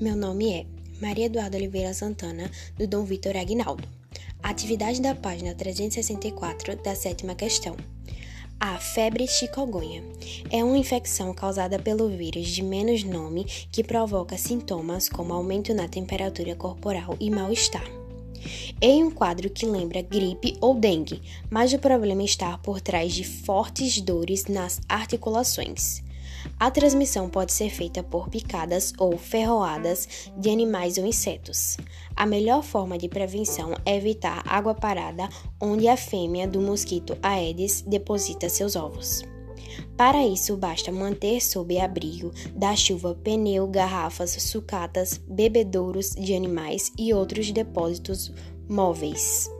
Meu nome é Maria Eduarda Oliveira Santana, do Dom Vitor Aguinaldo. Atividade da página 364 da sétima questão. A febre chikungunya é uma infecção causada pelo vírus de menos nome que provoca sintomas como aumento na temperatura corporal e mal-estar. Em um quadro que lembra gripe ou dengue, mas o problema está por trás de fortes dores nas articulações. A transmissão pode ser feita por picadas ou ferroadas de animais ou insetos. A melhor forma de prevenção é evitar água parada onde a fêmea do mosquito Aedes deposita seus ovos. Para isso, basta manter sob abrigo da chuva pneu, garrafas, sucatas, bebedouros de animais e outros depósitos móveis.